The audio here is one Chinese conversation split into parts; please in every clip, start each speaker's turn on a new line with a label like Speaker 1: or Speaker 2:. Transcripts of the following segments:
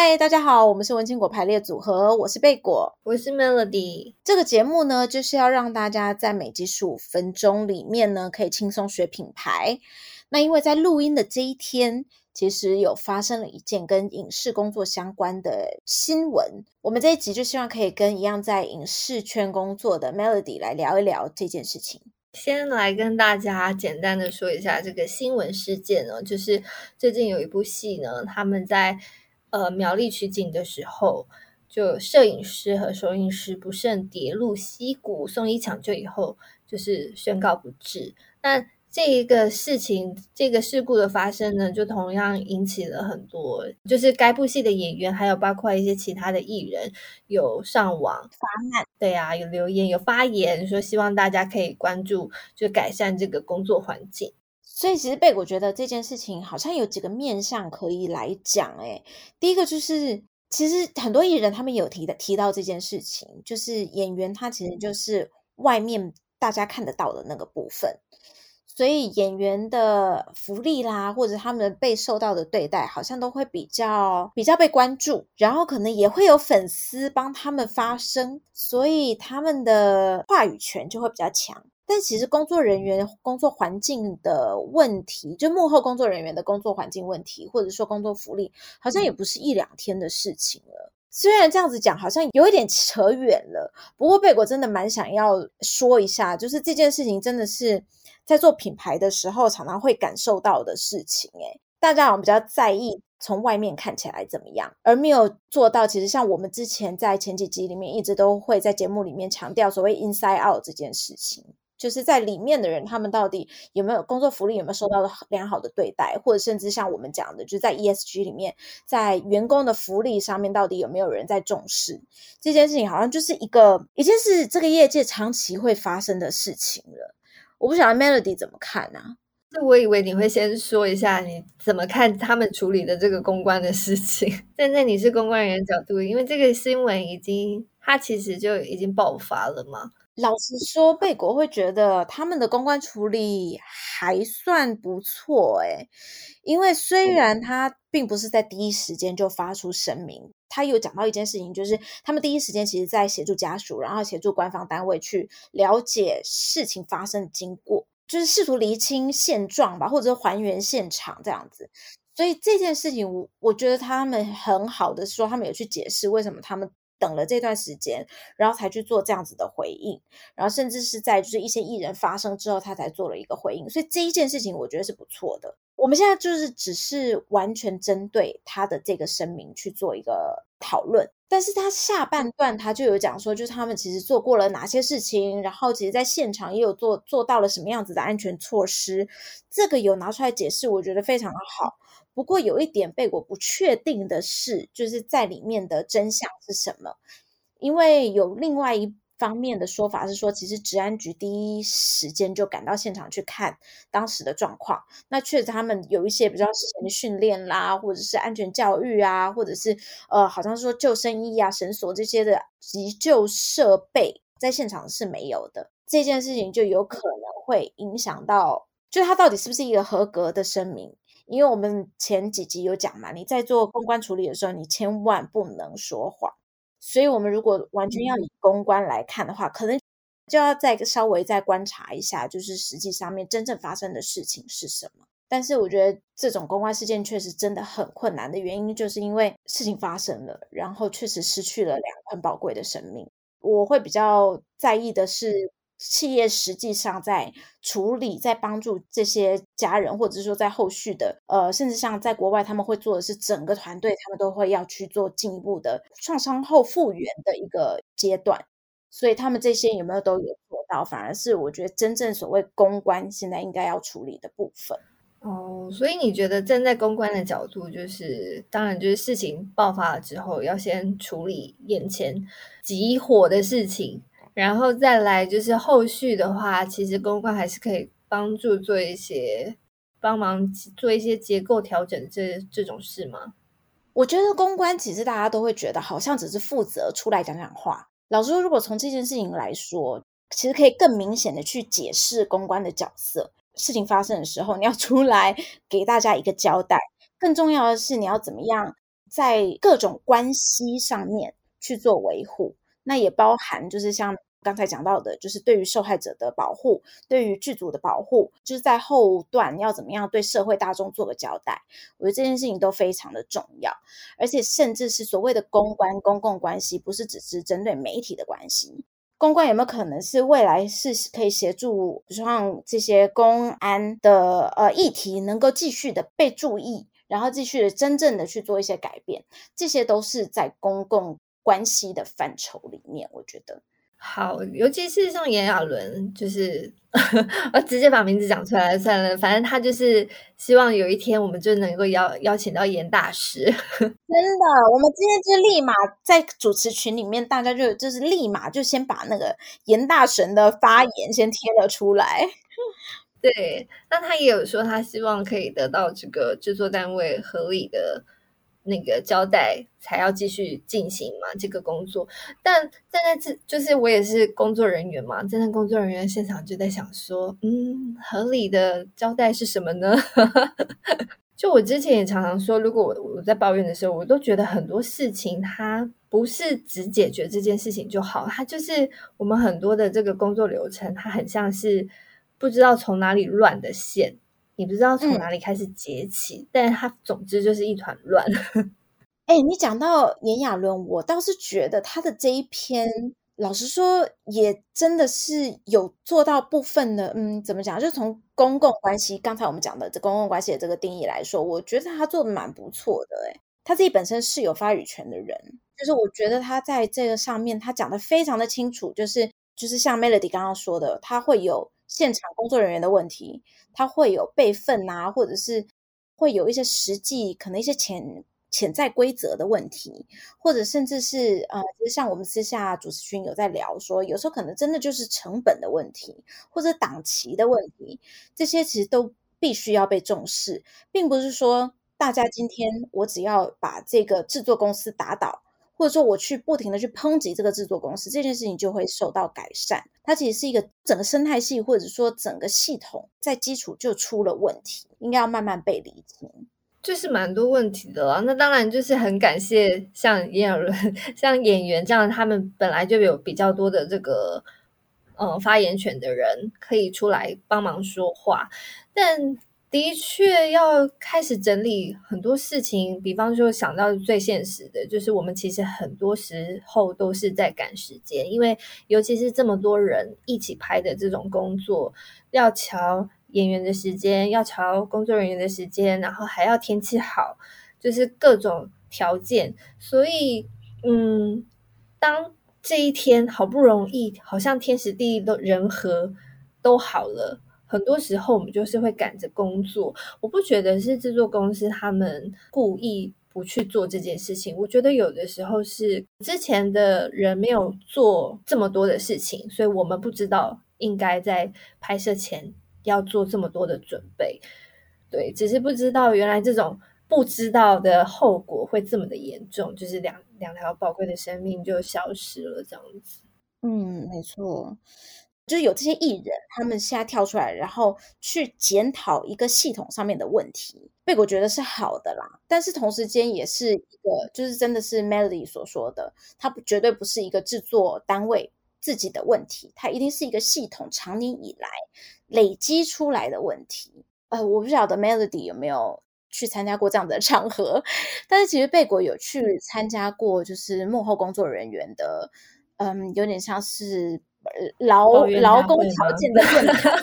Speaker 1: 嗨，大家好，我们是文青果排列组合，我是贝果，
Speaker 2: 我是 Melody。
Speaker 1: 这个节目呢，就是要让大家在每集十五分钟里面呢，可以轻松学品牌。那因为在录音的这一天，其实有发生了一件跟影视工作相关的新闻，我们这一集就希望可以跟一样在影视圈工作的 Melody 来聊一聊这件事情。
Speaker 2: 先来跟大家简单的说一下这个新闻事件呢，就是最近有一部戏呢，他们在呃苗栗取景的时候，就摄影师和收音师不慎跌入溪谷，送医抢救以后，就是宣告不治。那这一个事情，这个事故的发生呢，就同样引起了很多，就是该部戏的演员，还有包括一些其他的艺人，有上网
Speaker 1: 发难，
Speaker 2: 对啊，有留言，有发言，说希望大家可以关注，就改善这个工作环境。
Speaker 1: 所以，其实贝果觉得这件事情好像有几个面向可以来讲。诶，第一个就是，其实很多艺人他们有提的提到这件事情，就是演员他其实就是外面大家看得到的那个部分。所以演员的福利啦，或者他们被受到的对待，好像都会比较比较被关注，然后可能也会有粉丝帮他们发声，所以他们的话语权就会比较强。但其实工作人员工作环境的问题，就幕后工作人员的工作环境问题，或者说工作福利，好像也不是一两天的事情了。虽然这样子讲，好像有一点扯远了，不过贝果真的蛮想要说一下，就是这件事情真的是。在做品牌的时候，常常会感受到的事情，诶，大家好像比较在意从外面看起来怎么样，而没有做到。其实像我们之前在前几集里面，一直都会在节目里面强调所谓 inside out 这件事情，就是在里面的人，他们到底有没有工作福利，有没有受到良好的对待，或者甚至像我们讲的，就是在 ESG 里面，在员工的福利上面，到底有没有人在重视这件事情？好像就是一个已经是这个业界长期会发生的事情了。我不晓得 Melody 怎么看？啊？
Speaker 2: 那我以为你会先说一下你怎么看他们处理的这个公关的事情。站在你是公关人员角度，因为这个新闻已经，它其实就已经爆发了嘛。
Speaker 1: 老实说，贝果会觉得他们的公关处理还算不错，诶，因为虽然他并不是在第一时间就发出声明，他有讲到一件事情，就是他们第一时间其实在协助家属，然后协助官方单位去了解事情发生的经过，就是试图厘清现状吧，或者是还原现场这样子。所以这件事情，我我觉得他们很好的说，他们有去解释为什么他们。等了这段时间，然后才去做这样子的回应，然后甚至是在就是一些艺人发声之后，他才做了一个回应。所以这一件事情，我觉得是不错的。我们现在就是只是完全针对他的这个声明去做一个讨论，但是他下半段他就有讲说，就是他们其实做过了哪些事情，然后其实在现场也有做做到了什么样子的安全措施，这个有拿出来解释，我觉得非常的好。不过有一点被我不确定的是，就是在里面的真相是什么？因为有另外一方面的说法是说，其实治安局第一时间就赶到现场去看当时的状况。那确实他们有一些比较事前的训练啦，或者是安全教育啊，或者是呃，好像说救生衣啊、绳索这些的急救设备在现场是没有的。这件事情就有可能会影响到，就他到底是不是一个合格的声明？因为我们前几集有讲嘛，你在做公关处理的时候，你千万不能说谎。所以，我们如果完全要以公关来看的话，可能就要再稍微再观察一下，就是实际上面真正发生的事情是什么。但是，我觉得这种公关事件确实真的很困难的原因，就是因为事情发生了，然后确实失去了两个很宝贵的生命。我会比较在意的是。企业实际上在处理，在帮助这些家人，或者是说在后续的，呃，甚至像在国外，他们会做的是整个团队，他们都会要去做进一步的创伤后复原的一个阶段。所以他们这些有没有都有做到？反而是我觉得真正所谓公关现在应该要处理的部分。
Speaker 2: 哦，所以你觉得站在公关的角度，就是当然就是事情爆发了之后，要先处理眼前急火的事情。然后再来就是后续的话，其实公关还是可以帮助做一些帮忙做一些结构调整这这种事吗？
Speaker 1: 我觉得公关其实大家都会觉得好像只是负责出来讲讲话。老实说，如果从这件事情来说，其实可以更明显的去解释公关的角色。事情发生的时候，你要出来给大家一个交代。更重要的是，你要怎么样在各种关系上面去做维护，那也包含就是像刚才讲到的，就是对于受害者的保护，对于剧组的保护，就是在后段要怎么样对社会大众做个交代。我觉得这件事情都非常的重要，而且甚至是所谓的公关、公共关系，不是只是针对媒体的关系。公关有没有可能是未来是可以协助，比如说像这些公安的呃议题能够继续的被注意，然后继续的真正的去做一些改变，这些都是在公共关系的范畴里面，我觉得。
Speaker 2: 好，尤其是像炎亚纶，就是 我直接把名字讲出来算了。反正他就是希望有一天我们就能够邀邀请到严大师。真
Speaker 1: 的，我们今天就立马在主持群里面，大家就就是立马就先把那个严大神的发言先贴了出来。
Speaker 2: 对，那他也有说，他希望可以得到这个制作单位合理的。那个交代才要继续进行嘛，这个工作。但站在这，就是我也是工作人员嘛，站在工作人员现场就在想说，嗯，合理的交代是什么呢？就我之前也常常说，如果我我在抱怨的时候，我都觉得很多事情它不是只解决这件事情就好，它就是我们很多的这个工作流程，它很像是不知道从哪里乱的线。你不知道从哪里开始结起，嗯、但是它总之就是一团乱。
Speaker 1: 哎、欸，你讲到炎亚纶，我倒是觉得他的这一篇，老实说，也真的是有做到部分的。嗯，怎么讲？就从公共关系，刚才我们讲的这公共关系的这个定义来说，我觉得他做的蛮不错的、欸。哎，他自己本身是有发语权的人，就是我觉得他在这个上面，他讲的非常的清楚，就是就是像 Melody 刚刚说的，他会有。现场工作人员的问题，他会有备份啊，或者是会有一些实际可能一些潜潜在规则的问题，或者甚至是呃，其实像我们私下主持群有在聊说，有时候可能真的就是成本的问题，或者档期的问题，这些其实都必须要被重视，并不是说大家今天我只要把这个制作公司打倒。或者说我去不停的去抨击这个制作公司，这件事情就会受到改善。它其实是一个整个生态系，或者说整个系统在基础就出了问题，应该要慢慢被理清。
Speaker 2: 就是蛮多问题的啦。那当然就是很感谢像炎亚纶、像演员这样，他们本来就有比较多的这个呃发言权的人，可以出来帮忙说话，但。的确要开始整理很多事情，比方说想到最现实的，就是我们其实很多时候都是在赶时间，因为尤其是这么多人一起拍的这种工作，要瞧演员的时间，要瞧工作人员的时间，然后还要天气好，就是各种条件。所以，嗯，当这一天好不容易，好像天时地利都人和都好了。很多时候我们就是会赶着工作，我不觉得是制作公司他们故意不去做这件事情。我觉得有的时候是之前的人没有做这么多的事情，所以我们不知道应该在拍摄前要做这么多的准备。对，只是不知道原来这种不知道的后果会这么的严重，就是两两条宝贵的生命就消失了这样子。
Speaker 1: 嗯，没错。就是有这些艺人，他们现在跳出来，然后去检讨一个系统上面的问题，贝果觉得是好的啦。但是同时间也是一个，就是真的是 Melody 所说的，它不绝对不是一个制作单位自己的问题，它一定是一个系统长年以来累积出来的问题。呃，我不晓得 Melody 有没有去参加过这样的场合，但是其实贝果有去参加过，就是幕后工作人员的，嗯，有点像是。劳劳工条件的论坛，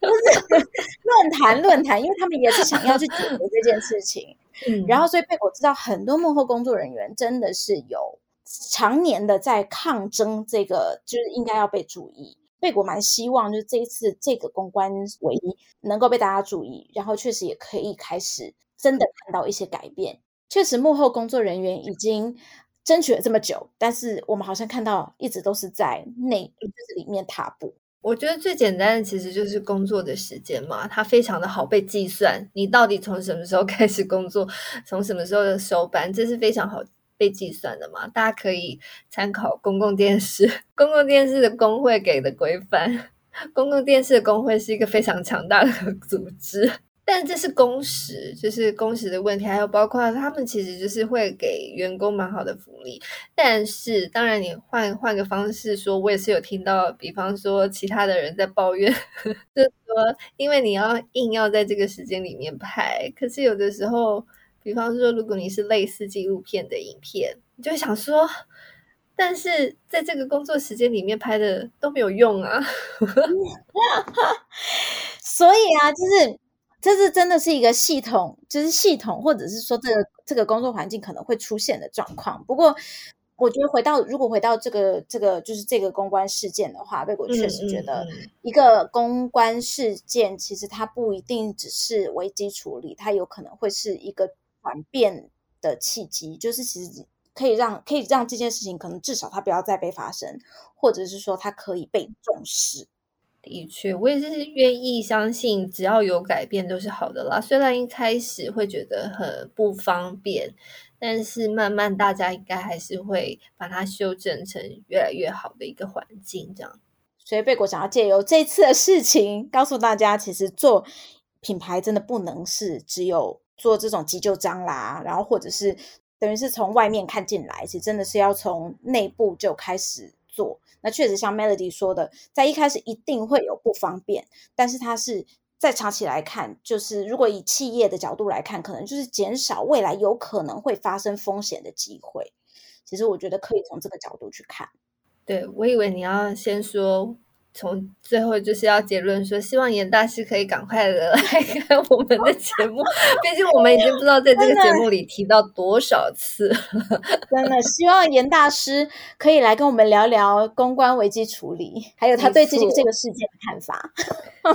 Speaker 1: 不是论坛论坛，因为他们也是想要去解决这件事情。嗯，然后所以贝果知道很多幕后工作人员真的是有常年的在抗争，这个就是应该要被注意。贝果蛮希望就是这一次这个公关唯一能够被大家注意，然后确实也可以开始真的看到一些改变。确实幕后工作人员已经。争取了这么久，但是我们好像看到一直都是在内，就是里面踏步。
Speaker 2: 我觉得最简单的其实就是工作的时间嘛，它非常的好被计算。你到底从什么时候 开始工作，从什么时候的收班，这是非常好被计算的嘛。大家可以参考公共电视，公共电视的工会给的规范。公共电视的工会是一个非常强大的组织。但这是工时，就是工时的问题，还有包括他们其实就是会给员工蛮好的福利。但是当然，你换换个方式说，我也是有听到，比方说其他的人在抱怨，就是说，因为你要硬要在这个时间里面拍，可是有的时候，比方说如果你是类似纪录片的影片，你就想说，但是在这个工作时间里面拍的都没有用啊。
Speaker 1: 所以啊，就是。这是真的是一个系统，就是系统，或者是说这个这个工作环境可能会出现的状况。不过，我觉得回到如果回到这个这个就是这个公关事件的话，贝果确实觉得一个公关事件其实它不一定只是危机处理，它有可能会是一个转变的契机，就是其实可以让可以让这件事情可能至少它不要再被发生，或者是说它可以被重视。
Speaker 2: 的确，我也是愿意相信，只要有改变都是好的啦。虽然一开始会觉得很不方便，但是慢慢大家应该还是会把它修正成越来越好的一个环境。这样，
Speaker 1: 所以贝果想要借由这次的事情，告诉大家，其实做品牌真的不能是只有做这种急救章啦，然后或者是等于是从外面看进来，其实真的是要从内部就开始做。那确实像 Melody 说的，在一开始一定会有不方便，但是它是在长期来看，就是如果以企业的角度来看，可能就是减少未来有可能会发生风险的机会。其实我觉得可以从这个角度去看。
Speaker 2: 对，我以为你要先说。从最后就是要结论说，希望严大师可以赶快的 来看我们的节目。毕竟我们已经不知道在这个节目里提到多少次了。
Speaker 1: 真的希望严大师可以来跟我们聊聊公关危机处理，还有他对这个这个事件的看法。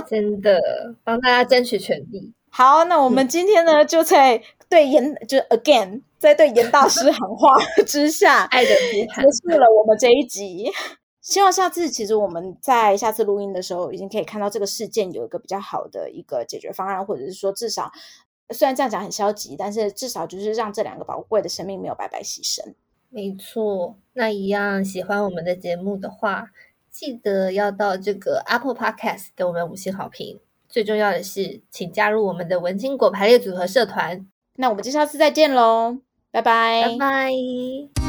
Speaker 2: 真的帮大家争取权利。
Speaker 1: 好，那我们今天呢，就在对严，就 again 在对严大师喊话之下，
Speaker 2: 爱的
Speaker 1: 结束了我们这一集。希望下次，其实我们在下次录音的时候，已经可以看到这个事件有一个比较好的一个解决方案，或者是说，至少虽然这样讲很消极，但是至少就是让这两个宝贵的生命没有白白牺牲。
Speaker 2: 没错，那一样喜欢我们的节目的话，记得要到这个 Apple Podcast 给我们五星好评。最重要的是，请加入我们的文青果排列组合社团。
Speaker 1: 那我们就下次再见喽，拜拜，
Speaker 2: 拜拜。